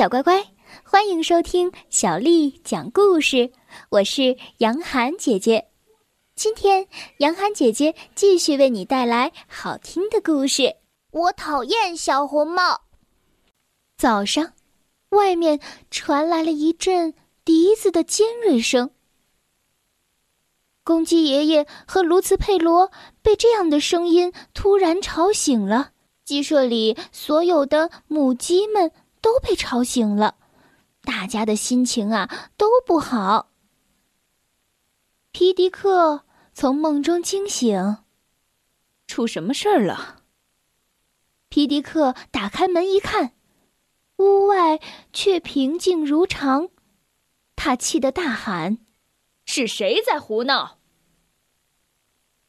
小乖乖，欢迎收听小丽讲故事。我是杨涵姐姐，今天杨涵姐姐继续为你带来好听的故事。我讨厌小红帽。早上，外面传来了一阵笛子的尖锐声。公鸡爷爷和卢茨佩罗被这样的声音突然吵醒了，鸡舍里所有的母鸡们都被吵醒了，大家的心情啊都不好。皮迪克从梦中惊醒，出什么事儿了？皮迪克打开门一看，屋外却平静如常，他气得大喊：“是谁在胡闹？”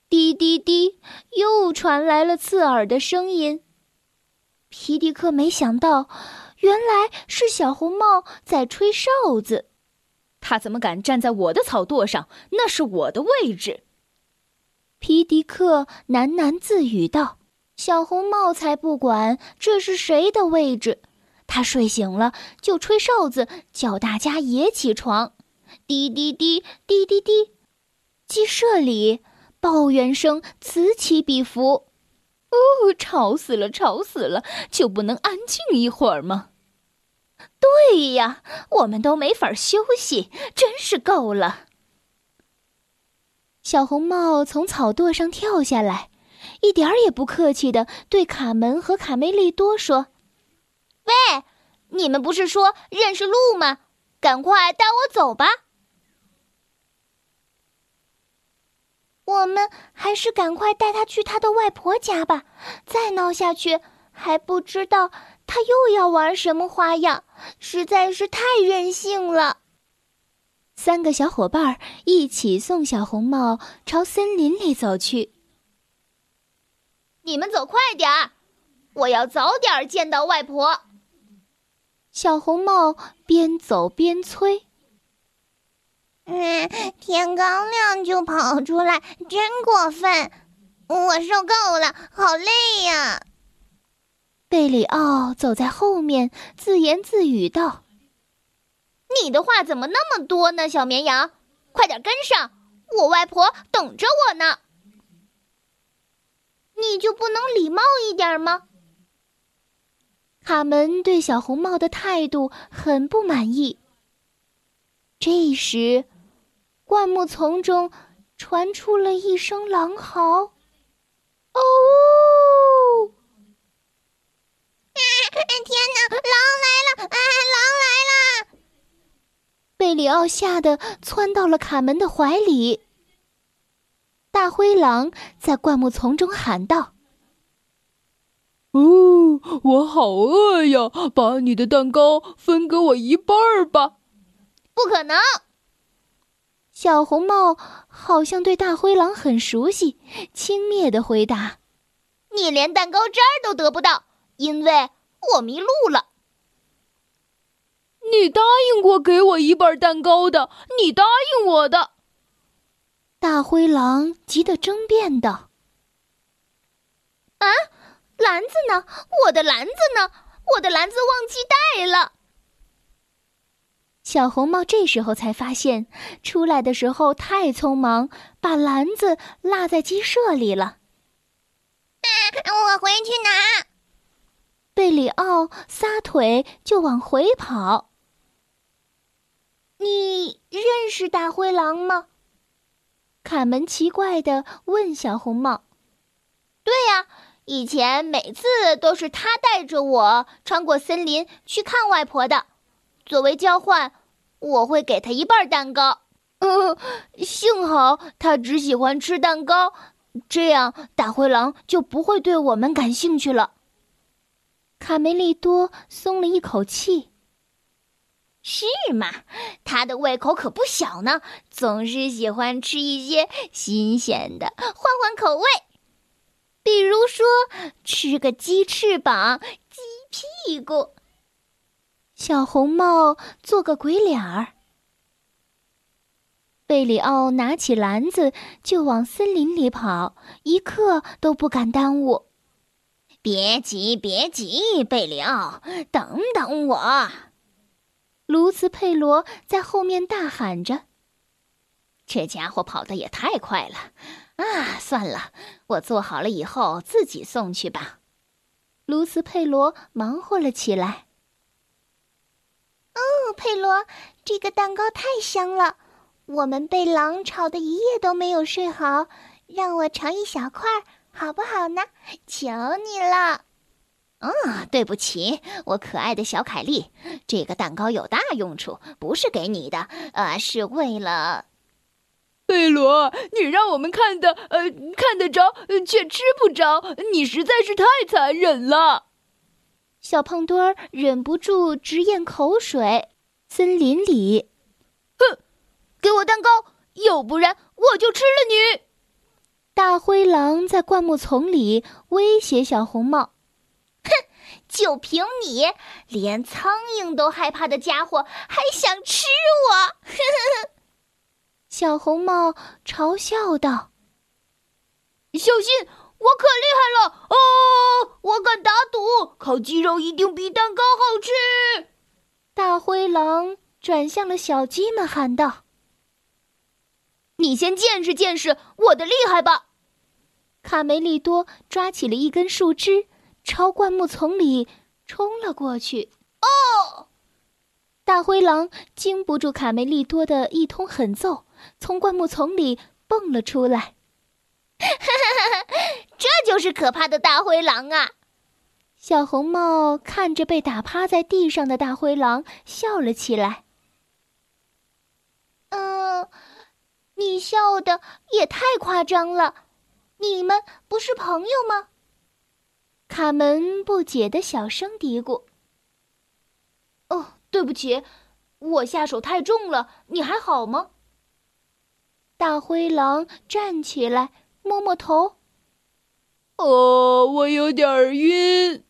滴滴滴，又传来了刺耳的声音。皮迪克没想到，原来是小红帽在吹哨子。他怎么敢站在我的草垛上？那是我的位置。皮迪克喃喃自语道：“小红帽才不管这是谁的位置。他睡醒了就吹哨子，叫大家也起床。滴滴滴，滴滴滴，鸡舍里。”抱怨声此起彼伏，哦，吵死了，吵死了！就不能安静一会儿吗？对呀，我们都没法休息，真是够了。小红帽从草垛上跳下来，一点儿也不客气的对卡门和卡梅利多说：“喂，你们不是说认识路吗？赶快带我走吧。”我们还是赶快带他去他的外婆家吧，再闹下去还不知道他又要玩什么花样，实在是太任性了。三个小伙伴一起送小红帽朝森林里走去。你们走快点儿，我要早点见到外婆。小红帽边走边催。嗯，天刚亮就跑出来，真过分！我受够了，好累呀。贝里奥走在后面，自言自语道：“你的话怎么那么多呢，小绵羊？快点跟上，我外婆等着我呢。你就不能礼貌一点吗？”卡门对小红帽的态度很不满意。这时。灌木丛中传出了一声狼嚎：“哦！天哪，狼来了！啊，狼来了！”贝里奥吓得窜到了卡门的怀里。大灰狼在灌木丛中喊道：“哦，我好饿呀！把你的蛋糕分给我一半儿吧。”“不可能！”小红帽好像对大灰狼很熟悉，轻蔑的回答：“你连蛋糕渣儿都得不到，因为我迷路了。”你答应过给我一半蛋糕的，你答应我的。大灰狼急得争辩道：“啊，篮子呢？我的篮子呢？我的篮子忘记带了。”小红帽这时候才发现，出来的时候太匆忙，把篮子落在鸡舍里了。我回去拿。贝里奥撒腿就往回跑。你认识大灰狼吗？卡门奇怪的问小红帽。对呀，以前每次都是他带着我穿过森林去看外婆的。作为交换，我会给他一半蛋糕。嗯，幸好他只喜欢吃蛋糕，这样大灰狼就不会对我们感兴趣了。卡梅利多松了一口气。是吗？他的胃口可不小呢，总是喜欢吃一些新鲜的，换换口味。比如说，吃个鸡翅膀、鸡屁股。小红帽做个鬼脸儿。贝里奥拿起篮子就往森林里跑，一刻都不敢耽误。别急，别急，贝里奥，等等我。卢茨佩罗在后面大喊着：“这家伙跑得也太快了！啊，算了，我做好了以后自己送去吧。”卢茨佩罗忙活了起来。哦，佩罗，这个蛋糕太香了！我们被狼吵得一夜都没有睡好，让我尝一小块，好不好呢？求你了。啊，对不起，我可爱的小凯莉，这个蛋糕有大用处，不是给你的，呃，是为了。贝罗，你让我们看的，呃，看得着，却吃不着，你实在是太残忍了。小胖墩儿忍不住直咽口水。森林里，哼，给我蛋糕，要不然我就吃了你！大灰狼在灌木丛里威胁小红帽。哼，就凭你，连苍蝇都害怕的家伙，还想吃我？呵呵呵。小红帽嘲笑道：“小心，我可厉害了！哦，我敢打赌，烤鸡肉一定比蛋糕好吃。”大灰狼转向了小鸡们，喊道：“你先见识见识我的厉害吧！”卡梅利多抓起了一根树枝，朝灌木丛里冲了过去。哦！大灰狼经不住卡梅利多的一通狠揍。从灌木丛里蹦了出来，这就是可怕的大灰狼啊！小红帽看着被打趴在地上的大灰狼，笑了起来。嗯，你笑的也太夸张了。你们不是朋友吗？卡门不解的小声嘀咕：“哦，对不起，我下手太重了。你还好吗？”大灰狼站起来，摸摸头。哦，我有点晕。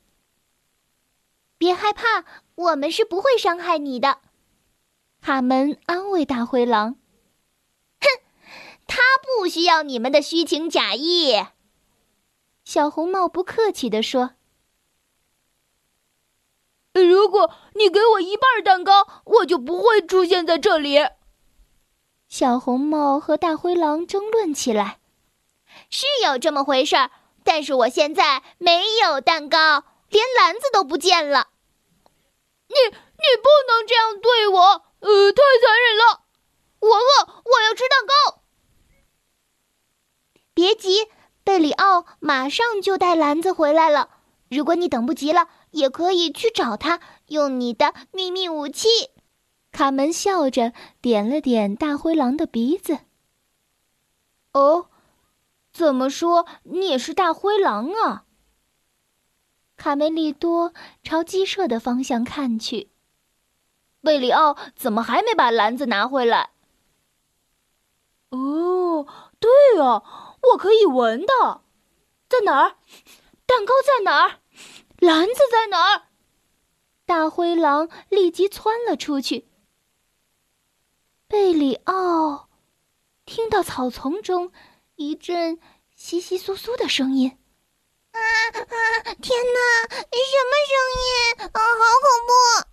别害怕，我们是不会伤害你的。卡门安慰大灰狼。不需要你们的虚情假意。小红帽不客气地说：“如果你给我一半蛋糕，我就不会出现在这里。”小红帽和大灰狼争论起来，是有这么回事儿，但是我现在没有蛋糕，连篮子都不见了。你你不能这样对我，呃，太残忍了！我饿，我要吃蛋糕。别急，贝里奥马上就带篮子回来了。如果你等不及了，也可以去找他，用你的秘密武器。卡门笑着点了点大灰狼的鼻子。“哦，怎么说你也是大灰狼啊？”卡梅利多朝鸡舍的方向看去。“贝里奥怎么还没把篮子拿回来？”“哦，对啊，我可以闻到，在哪儿？蛋糕在哪儿？篮子在哪儿？”大灰狼立即窜了出去。贝里奥听到草丛中一阵窸窸窣窣的声音，啊啊！天哪，什么声音？啊，好恐怖！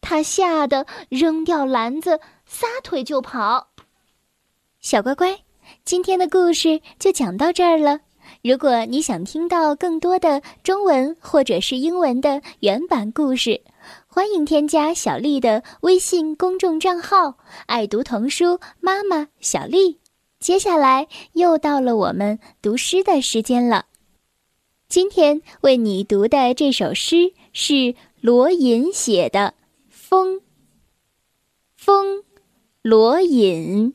他吓得扔掉篮子，撒腿就跑。小乖乖，今天的故事就讲到这儿了。如果你想听到更多的中文或者是英文的原版故事，欢迎添加小丽的微信公众账号“爱读童书妈妈小丽”。接下来又到了我们读诗的时间了。今天为你读的这首诗是罗隐写的《风》。风，罗隐。